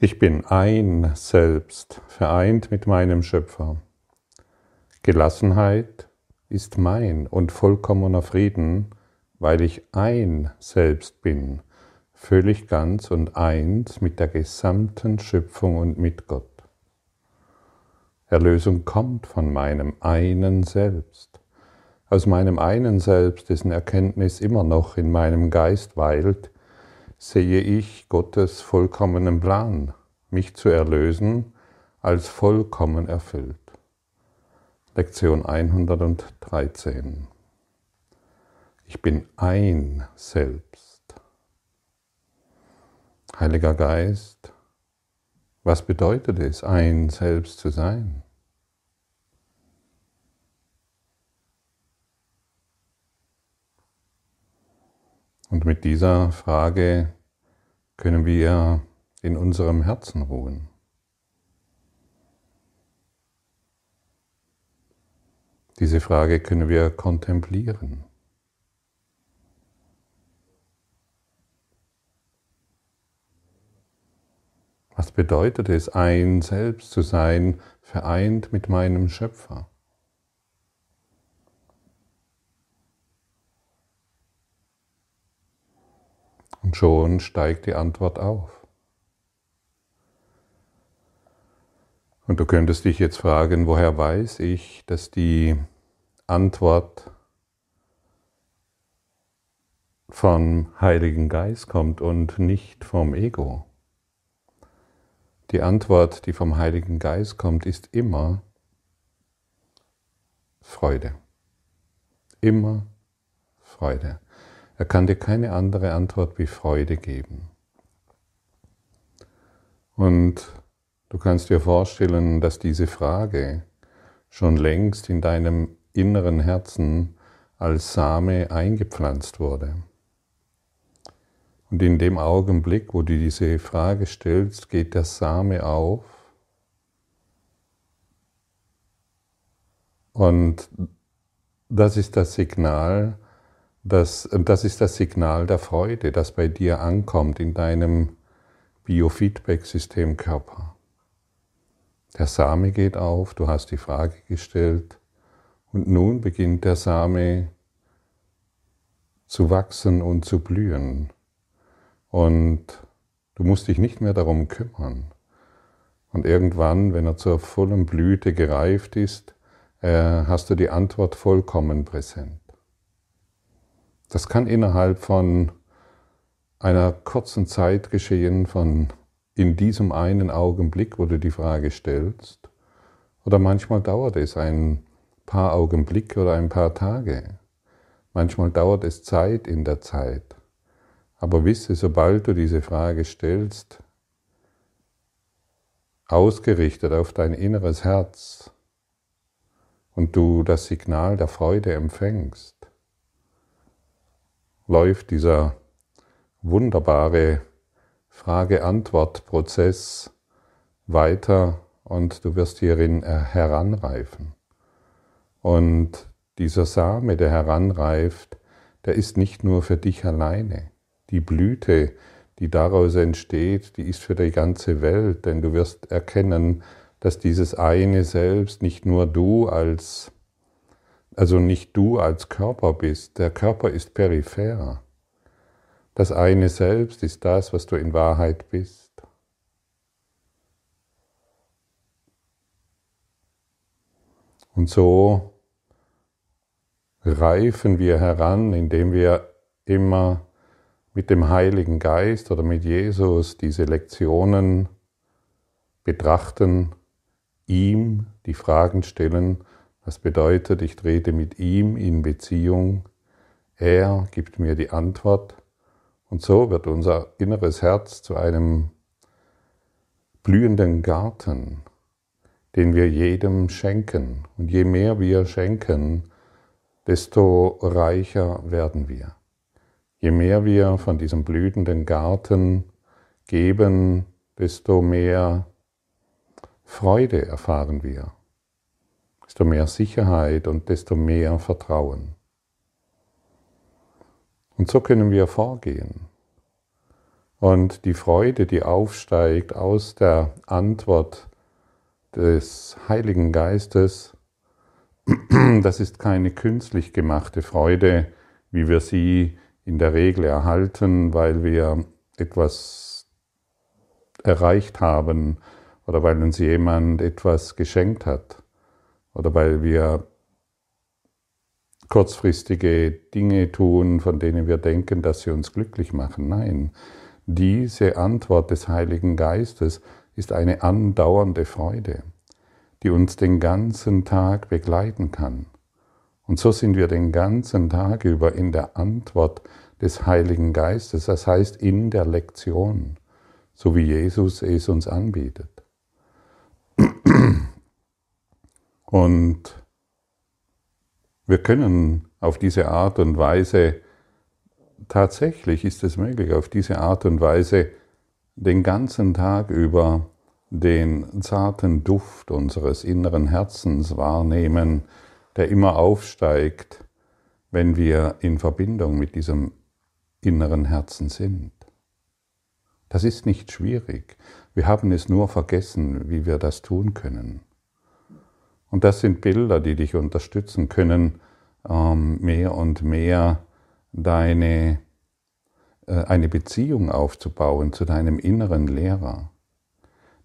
Ich bin ein Selbst, vereint mit meinem Schöpfer. Gelassenheit ist mein und vollkommener Frieden, weil ich ein Selbst bin, völlig ganz und eins mit der gesamten Schöpfung und mit Gott. Erlösung kommt von meinem einen Selbst. Aus meinem einen Selbst, dessen Erkenntnis immer noch in meinem Geist weilt, sehe ich Gottes vollkommenen Plan, mich zu erlösen, als vollkommen erfüllt. Lektion 113. Ich bin ein Selbst. Heiliger Geist, was bedeutet es, ein Selbst zu sein? Und mit dieser Frage können wir in unserem Herzen ruhen. Diese Frage können wir kontemplieren. Was bedeutet es, ein Selbst zu sein, vereint mit meinem Schöpfer? Und schon steigt die Antwort auf. Und du könntest dich jetzt fragen, woher weiß ich, dass die Antwort vom Heiligen Geist kommt und nicht vom Ego. Die Antwort, die vom Heiligen Geist kommt, ist immer Freude. Immer Freude. Er kann dir keine andere Antwort wie Freude geben. Und du kannst dir vorstellen, dass diese Frage schon längst in deinem inneren Herzen als Same eingepflanzt wurde. Und in dem Augenblick, wo du diese Frage stellst, geht der Same auf und das ist das Signal, das, das ist das Signal der Freude, das bei dir ankommt in deinem Biofeedback-System Körper. Der Same geht auf, du hast die Frage gestellt und nun beginnt der Same zu wachsen und zu blühen. Und du musst dich nicht mehr darum kümmern. Und irgendwann, wenn er zur vollen Blüte gereift ist, äh, hast du die Antwort vollkommen präsent. Das kann innerhalb von einer kurzen Zeit geschehen, von in diesem einen Augenblick, wo du die Frage stellst. Oder manchmal dauert es ein paar Augenblicke oder ein paar Tage. Manchmal dauert es Zeit in der Zeit. Aber wisse, sobald du diese Frage stellst, ausgerichtet auf dein inneres Herz und du das Signal der Freude empfängst, läuft dieser wunderbare Frage-Antwort-Prozess weiter und du wirst hierin heranreifen. Und dieser Same, der heranreift, der ist nicht nur für dich alleine. Die Blüte, die daraus entsteht, die ist für die ganze Welt, denn du wirst erkennen, dass dieses eine Selbst nicht nur du als also nicht du als Körper bist, der Körper ist peripher. Das eine Selbst ist das, was du in Wahrheit bist. Und so reifen wir heran, indem wir immer mit dem Heiligen Geist oder mit Jesus diese Lektionen betrachten, ihm die Fragen stellen das bedeutet, ich trete mit ihm in Beziehung, er gibt mir die Antwort und so wird unser inneres Herz zu einem blühenden Garten, den wir jedem schenken. Und je mehr wir schenken, desto reicher werden wir. Je mehr wir von diesem blühenden Garten geben, desto mehr Freude erfahren wir desto mehr Sicherheit und desto mehr Vertrauen. Und so können wir vorgehen. Und die Freude, die aufsteigt aus der Antwort des Heiligen Geistes, das ist keine künstlich gemachte Freude, wie wir sie in der Regel erhalten, weil wir etwas erreicht haben oder weil uns jemand etwas geschenkt hat oder weil wir kurzfristige Dinge tun, von denen wir denken, dass sie uns glücklich machen. Nein, diese Antwort des Heiligen Geistes ist eine andauernde Freude, die uns den ganzen Tag begleiten kann. Und so sind wir den ganzen Tag über in der Antwort des Heiligen Geistes, das heißt in der Lektion, so wie Jesus es uns anbietet. Und wir können auf diese Art und Weise, tatsächlich ist es möglich, auf diese Art und Weise den ganzen Tag über den zarten Duft unseres inneren Herzens wahrnehmen, der immer aufsteigt, wenn wir in Verbindung mit diesem inneren Herzen sind. Das ist nicht schwierig. Wir haben es nur vergessen, wie wir das tun können. Und das sind Bilder, die dich unterstützen können, ähm, mehr und mehr deine, äh, eine Beziehung aufzubauen zu deinem inneren Lehrer,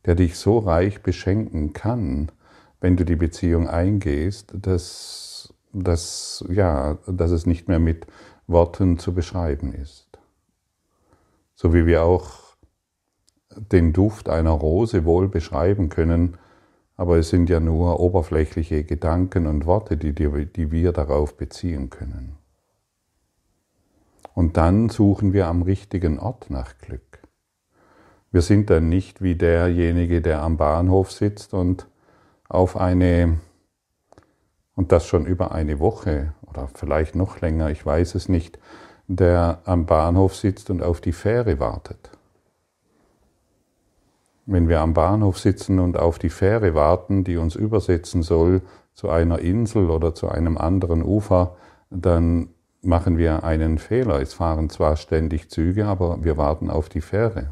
der dich so reich beschenken kann, wenn du die Beziehung eingehst, dass, dass, ja, dass es nicht mehr mit Worten zu beschreiben ist. So wie wir auch den Duft einer Rose wohl beschreiben können, aber es sind ja nur oberflächliche Gedanken und Worte, die, die wir darauf beziehen können. Und dann suchen wir am richtigen Ort nach Glück. Wir sind dann nicht wie derjenige, der am Bahnhof sitzt und auf eine, und das schon über eine Woche oder vielleicht noch länger, ich weiß es nicht, der am Bahnhof sitzt und auf die Fähre wartet. Wenn wir am Bahnhof sitzen und auf die Fähre warten, die uns übersetzen soll zu einer Insel oder zu einem anderen Ufer, dann machen wir einen Fehler. Es fahren zwar ständig Züge, aber wir warten auf die Fähre.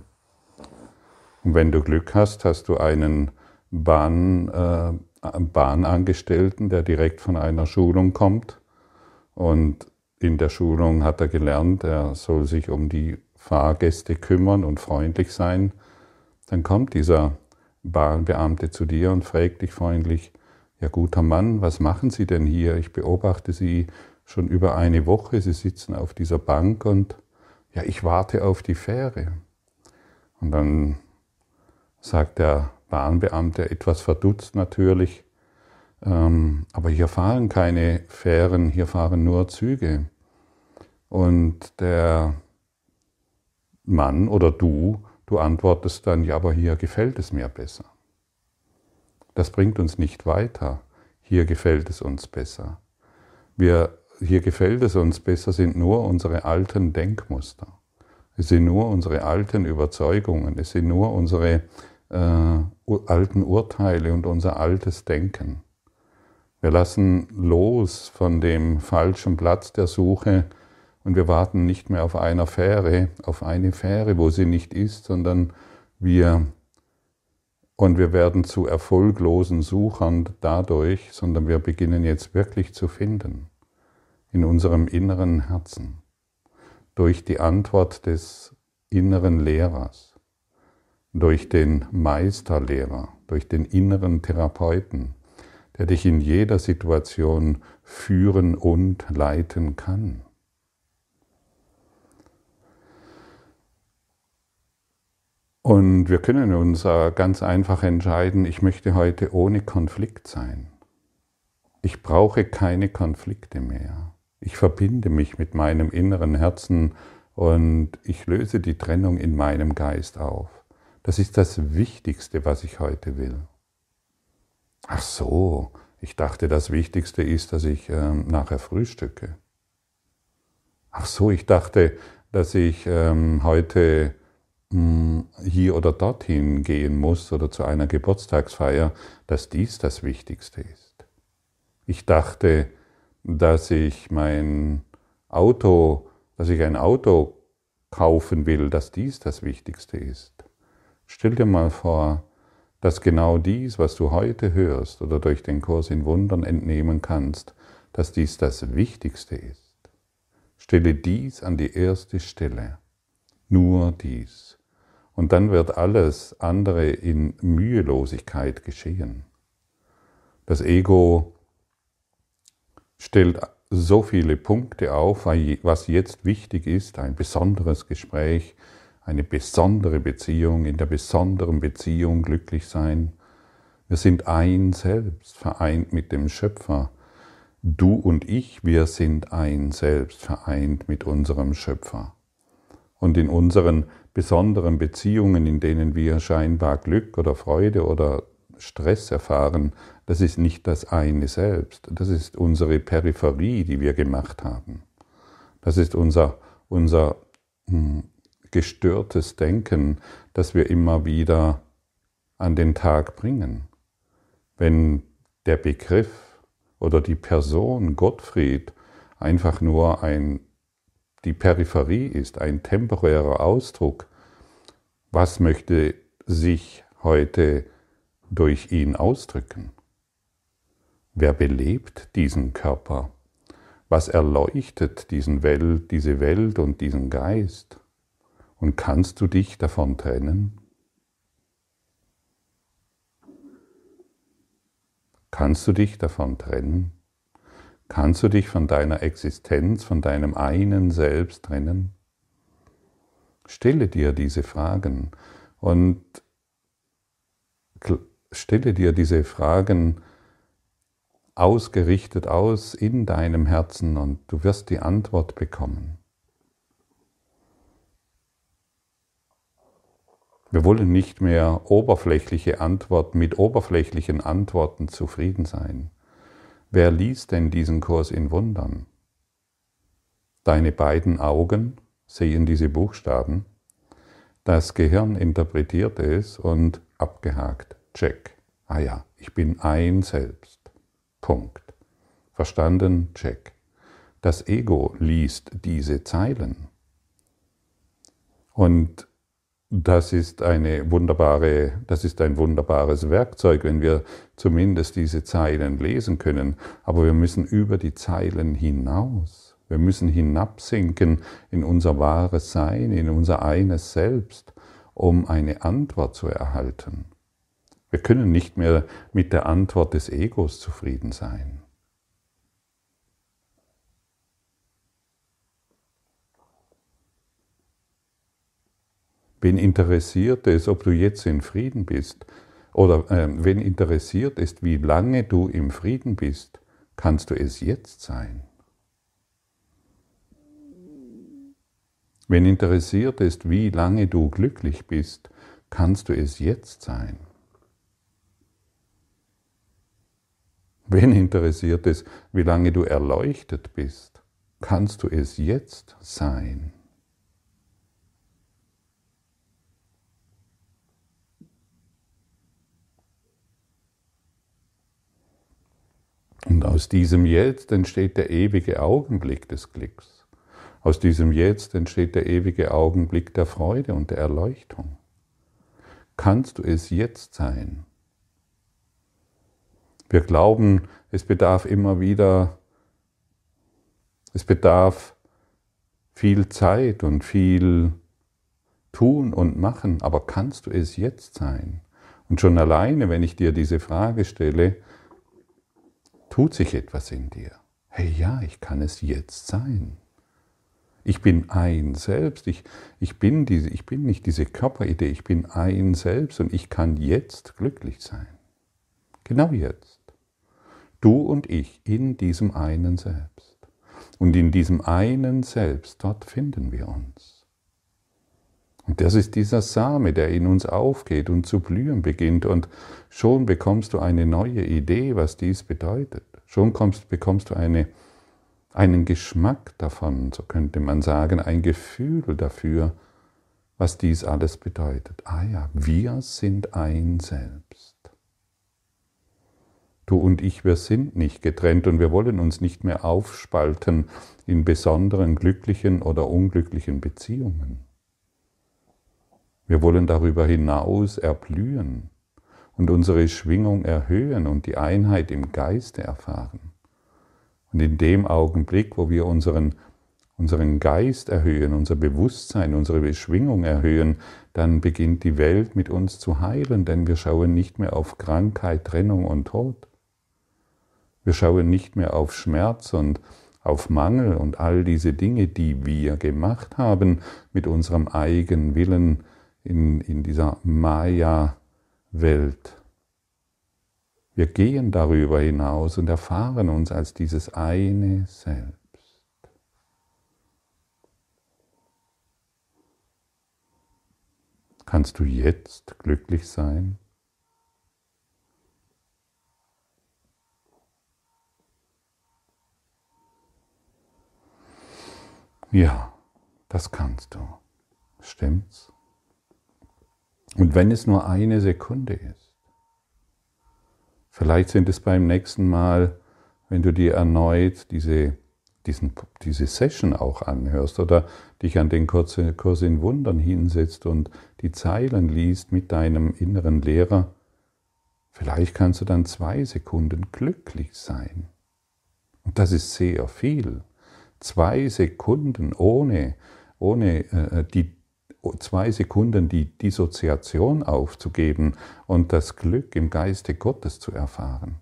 Und wenn du Glück hast, hast du einen Bahn, äh, Bahnangestellten, der direkt von einer Schulung kommt. Und in der Schulung hat er gelernt, er soll sich um die Fahrgäste kümmern und freundlich sein dann kommt dieser Bahnbeamte zu dir und fragt dich freundlich, ja guter Mann, was machen Sie denn hier? Ich beobachte Sie schon über eine Woche, Sie sitzen auf dieser Bank und ja, ich warte auf die Fähre. Und dann sagt der Bahnbeamte etwas verdutzt natürlich, ähm, aber hier fahren keine Fähren, hier fahren nur Züge. Und der Mann oder du Du antwortest dann, ja, aber hier gefällt es mir besser. Das bringt uns nicht weiter. Hier gefällt es uns besser. Wir, hier gefällt es uns besser sind nur unsere alten Denkmuster. Es sind nur unsere alten Überzeugungen. Es sind nur unsere äh, alten Urteile und unser altes Denken. Wir lassen los von dem falschen Platz der Suche und wir warten nicht mehr auf einer Fähre, auf eine Fähre, wo sie nicht ist, sondern wir und wir werden zu erfolglosen Suchern dadurch, sondern wir beginnen jetzt wirklich zu finden in unserem inneren Herzen durch die Antwort des inneren Lehrers, durch den Meisterlehrer, durch den inneren Therapeuten, der dich in jeder Situation führen und leiten kann. Und wir können uns ganz einfach entscheiden, ich möchte heute ohne Konflikt sein. Ich brauche keine Konflikte mehr. Ich verbinde mich mit meinem inneren Herzen und ich löse die Trennung in meinem Geist auf. Das ist das Wichtigste, was ich heute will. Ach so, ich dachte, das Wichtigste ist, dass ich äh, nachher frühstücke. Ach so, ich dachte, dass ich ähm, heute hier oder dorthin gehen muss oder zu einer Geburtstagsfeier, dass dies das Wichtigste ist. Ich dachte, dass ich mein Auto, dass ich ein Auto kaufen will, dass dies das Wichtigste ist. Stell dir mal vor, dass genau dies, was du heute hörst oder durch den Kurs in Wundern entnehmen kannst, dass dies das Wichtigste ist. Stelle dies an die erste Stelle. Nur dies. Und dann wird alles andere in Mühelosigkeit geschehen. Das Ego stellt so viele Punkte auf, was jetzt wichtig ist, ein besonderes Gespräch, eine besondere Beziehung, in der besonderen Beziehung glücklich sein. Wir sind ein Selbst, vereint mit dem Schöpfer. Du und ich, wir sind ein Selbst, vereint mit unserem Schöpfer. Und in unseren besonderen Beziehungen, in denen wir scheinbar Glück oder Freude oder Stress erfahren, das ist nicht das eine Selbst, das ist unsere Peripherie, die wir gemacht haben. Das ist unser, unser hm, gestörtes Denken, das wir immer wieder an den Tag bringen. Wenn der Begriff oder die Person Gottfried einfach nur ein, die Peripherie ist, ein temporärer Ausdruck, was möchte sich heute durch ihn ausdrücken? Wer belebt diesen Körper? Was erleuchtet diesen Welt, diese Welt und diesen Geist? Und kannst du dich davon trennen? Kannst du dich davon trennen? Kannst du dich von deiner Existenz, von deinem einen Selbst trennen? Stelle dir diese Fragen und stelle dir diese Fragen ausgerichtet aus in deinem Herzen und du wirst die Antwort bekommen. Wir wollen nicht mehr oberflächliche Antworten mit oberflächlichen Antworten zufrieden sein. Wer liest denn diesen Kurs in Wundern? Deine beiden Augen sehen diese Buchstaben, das Gehirn interpretiert es und abgehakt, check. Ah ja, ich bin ein Selbst. Punkt. Verstanden, check. Das Ego liest diese Zeilen. Und das ist eine wunderbare, das ist ein wunderbares Werkzeug, wenn wir zumindest diese Zeilen lesen können. Aber wir müssen über die Zeilen hinaus. Wir müssen hinabsinken in unser wahres Sein, in unser eines Selbst, um eine Antwort zu erhalten. Wir können nicht mehr mit der Antwort des Egos zufrieden sein. Wen interessiert es, ob du jetzt in Frieden bist? Oder äh, wen interessiert es, wie lange du im Frieden bist? Kannst du es jetzt sein? Wen interessiert es, wie lange du glücklich bist? Kannst du es jetzt sein? Wen interessiert es, wie lange du erleuchtet bist? Kannst du es jetzt sein? Und aus diesem Jetzt entsteht der ewige Augenblick des Glücks. Aus diesem Jetzt entsteht der ewige Augenblick der Freude und der Erleuchtung. Kannst du es jetzt sein? Wir glauben, es bedarf immer wieder, es bedarf viel Zeit und viel tun und machen, aber kannst du es jetzt sein? Und schon alleine, wenn ich dir diese Frage stelle, tut sich etwas in dir. Hey ja, ich kann es jetzt sein. Ich bin ein Selbst, ich, ich, bin diese, ich bin nicht diese Körperidee, ich bin ein Selbst und ich kann jetzt glücklich sein. Genau jetzt. Du und ich in diesem einen Selbst. Und in diesem einen Selbst, dort finden wir uns. Und das ist dieser Same, der in uns aufgeht und zu blühen beginnt. Und schon bekommst du eine neue Idee, was dies bedeutet. Schon kommst, bekommst du eine, einen Geschmack davon, so könnte man sagen, ein Gefühl dafür, was dies alles bedeutet. Ah ja, wir sind ein Selbst. Du und ich, wir sind nicht getrennt und wir wollen uns nicht mehr aufspalten in besonderen glücklichen oder unglücklichen Beziehungen. Wir wollen darüber hinaus erblühen und unsere Schwingung erhöhen und die Einheit im Geiste erfahren. Und in dem Augenblick, wo wir unseren, unseren Geist erhöhen, unser Bewusstsein, unsere Beschwingung erhöhen, dann beginnt die Welt mit uns zu heilen, denn wir schauen nicht mehr auf Krankheit, Trennung und Tod. Wir schauen nicht mehr auf Schmerz und auf Mangel und all diese Dinge, die wir gemacht haben mit unserem eigenen Willen in, in dieser Maya-Welt. Wir gehen darüber hinaus und erfahren uns als dieses eine Selbst. Kannst du jetzt glücklich sein? Ja, das kannst du. Stimmt's? Und wenn es nur eine Sekunde ist, Vielleicht sind es beim nächsten Mal, wenn du dir erneut diese, diesen, diese Session auch anhörst oder dich an den Kurs, in Wundern hinsetzt und die Zeilen liest mit deinem inneren Lehrer, vielleicht kannst du dann zwei Sekunden glücklich sein. Und das ist sehr viel. Zwei Sekunden ohne, ohne äh, die zwei Sekunden die Dissoziation aufzugeben und das Glück im Geiste Gottes zu erfahren.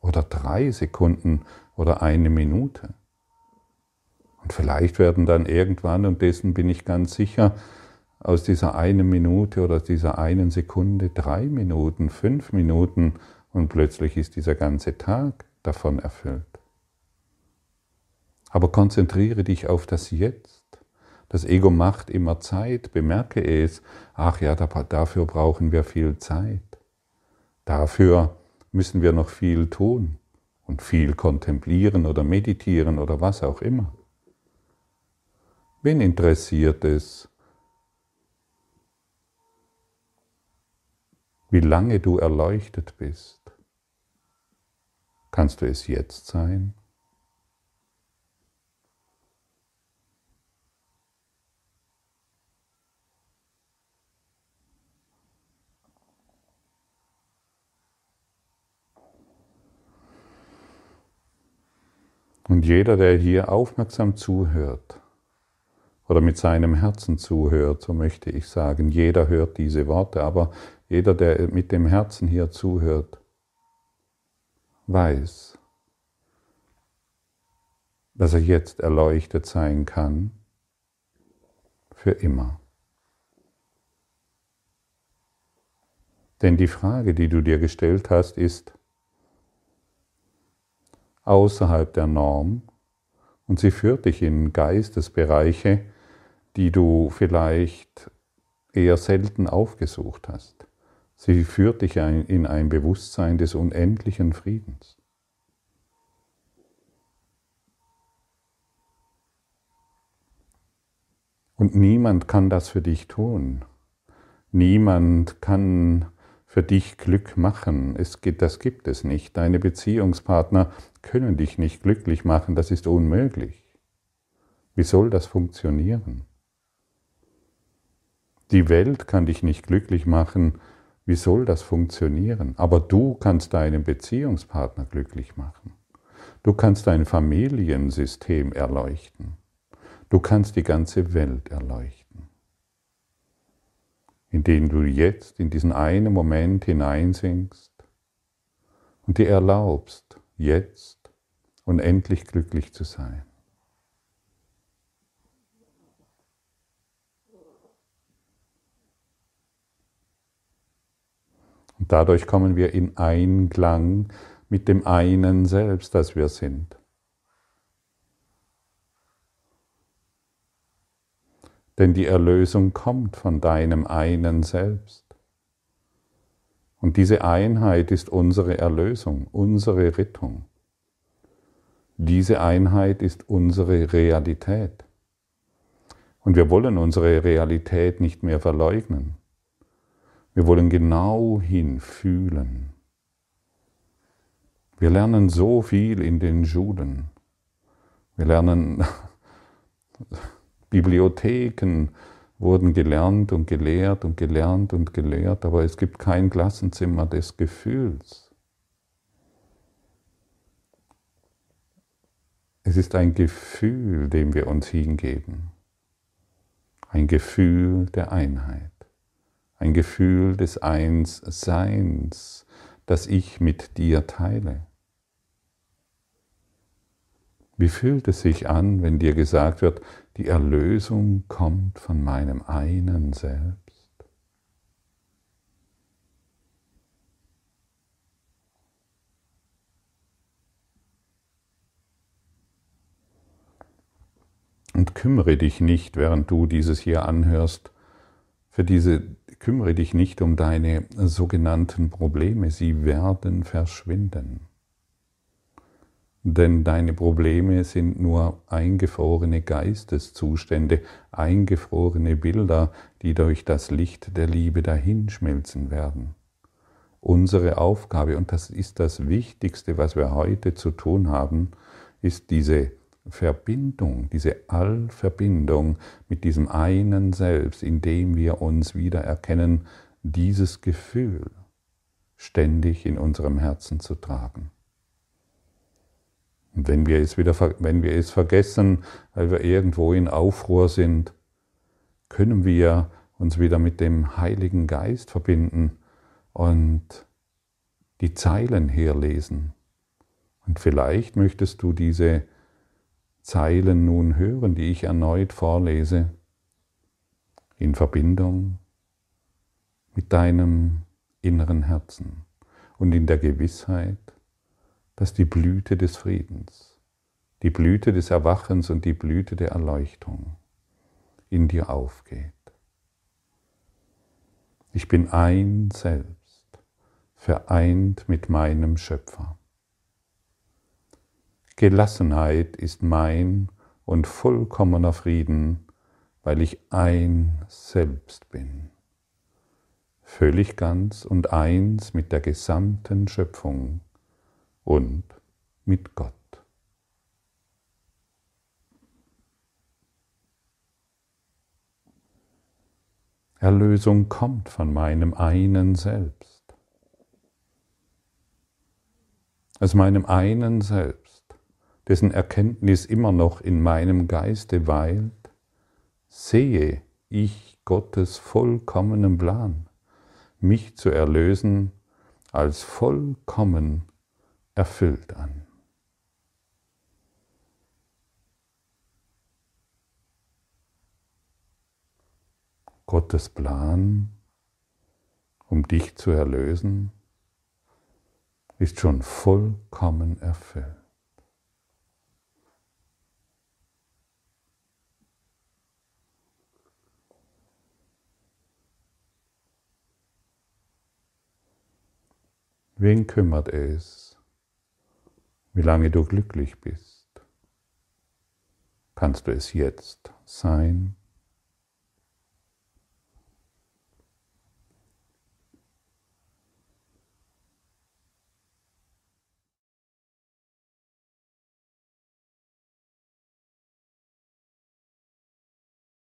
Oder drei Sekunden oder eine Minute. Und vielleicht werden dann irgendwann, und dessen bin ich ganz sicher, aus dieser einen Minute oder dieser einen Sekunde drei Minuten, fünf Minuten und plötzlich ist dieser ganze Tag davon erfüllt. Aber konzentriere dich auf das Jetzt. Das Ego macht immer Zeit, bemerke es. Ach ja, dafür brauchen wir viel Zeit. Dafür müssen wir noch viel tun und viel kontemplieren oder meditieren oder was auch immer. Wen interessiert es, wie lange du erleuchtet bist? Kannst du es jetzt sein? Und jeder, der hier aufmerksam zuhört oder mit seinem Herzen zuhört, so möchte ich sagen, jeder hört diese Worte, aber jeder, der mit dem Herzen hier zuhört, weiß, dass er jetzt erleuchtet sein kann für immer. Denn die Frage, die du dir gestellt hast, ist, außerhalb der Norm und sie führt dich in Geistesbereiche, die du vielleicht eher selten aufgesucht hast. Sie führt dich in ein Bewusstsein des unendlichen Friedens. Und niemand kann das für dich tun. Niemand kann für dich Glück machen. Es das gibt es nicht. Deine Beziehungspartner können dich nicht glücklich machen. Das ist unmöglich. Wie soll das funktionieren? Die Welt kann dich nicht glücklich machen. Wie soll das funktionieren? Aber du kannst deinen Beziehungspartner glücklich machen. Du kannst dein Familiensystem erleuchten. Du kannst die ganze Welt erleuchten in den du jetzt in diesen einen Moment hineinsinkst und dir erlaubst, jetzt unendlich glücklich zu sein. Und dadurch kommen wir in Einklang mit dem einen Selbst, das wir sind. denn die Erlösung kommt von deinem einen Selbst. Und diese Einheit ist unsere Erlösung, unsere Rettung. Diese Einheit ist unsere Realität. Und wir wollen unsere Realität nicht mehr verleugnen. Wir wollen genau hinfühlen. Wir lernen so viel in den Schulen. Wir lernen Bibliotheken wurden gelernt und gelehrt und gelernt und gelehrt, aber es gibt kein Klassenzimmer des Gefühls. Es ist ein Gefühl, dem wir uns hingeben. Ein Gefühl der Einheit. Ein Gefühl des Einsseins, das ich mit dir teile. Wie fühlt es sich an, wenn dir gesagt wird, die Erlösung kommt von meinem einen Selbst? Und kümmere dich nicht, während du dieses hier anhörst, für diese, kümmere dich nicht um deine sogenannten Probleme, sie werden verschwinden. Denn deine Probleme sind nur eingefrorene Geisteszustände, eingefrorene Bilder, die durch das Licht der Liebe dahinschmelzen werden. Unsere Aufgabe, und das ist das Wichtigste, was wir heute zu tun haben, ist diese Verbindung, diese Allverbindung mit diesem einen Selbst, in dem wir uns wieder erkennen, dieses Gefühl ständig in unserem Herzen zu tragen. Und wenn wir es wieder, wenn wir es vergessen, weil wir irgendwo in Aufruhr sind, können wir uns wieder mit dem Heiligen Geist verbinden und die Zeilen herlesen. Und vielleicht möchtest du diese Zeilen nun hören, die ich erneut vorlese, in Verbindung mit deinem inneren Herzen und in der Gewissheit, dass die Blüte des Friedens, die Blüte des Erwachens und die Blüte der Erleuchtung in dir aufgeht. Ich bin ein Selbst, vereint mit meinem Schöpfer. Gelassenheit ist mein und vollkommener Frieden, weil ich ein Selbst bin, völlig ganz und eins mit der gesamten Schöpfung und mit Gott. Erlösung kommt von meinem einen Selbst. Aus meinem einen Selbst, dessen Erkenntnis immer noch in meinem Geiste weilt, sehe ich Gottes vollkommenen Plan, mich zu erlösen als vollkommen erfüllt an. Gottes Plan, um dich zu erlösen, ist schon vollkommen erfüllt. Wen kümmert es, wie lange du glücklich bist. Kannst du es jetzt sein?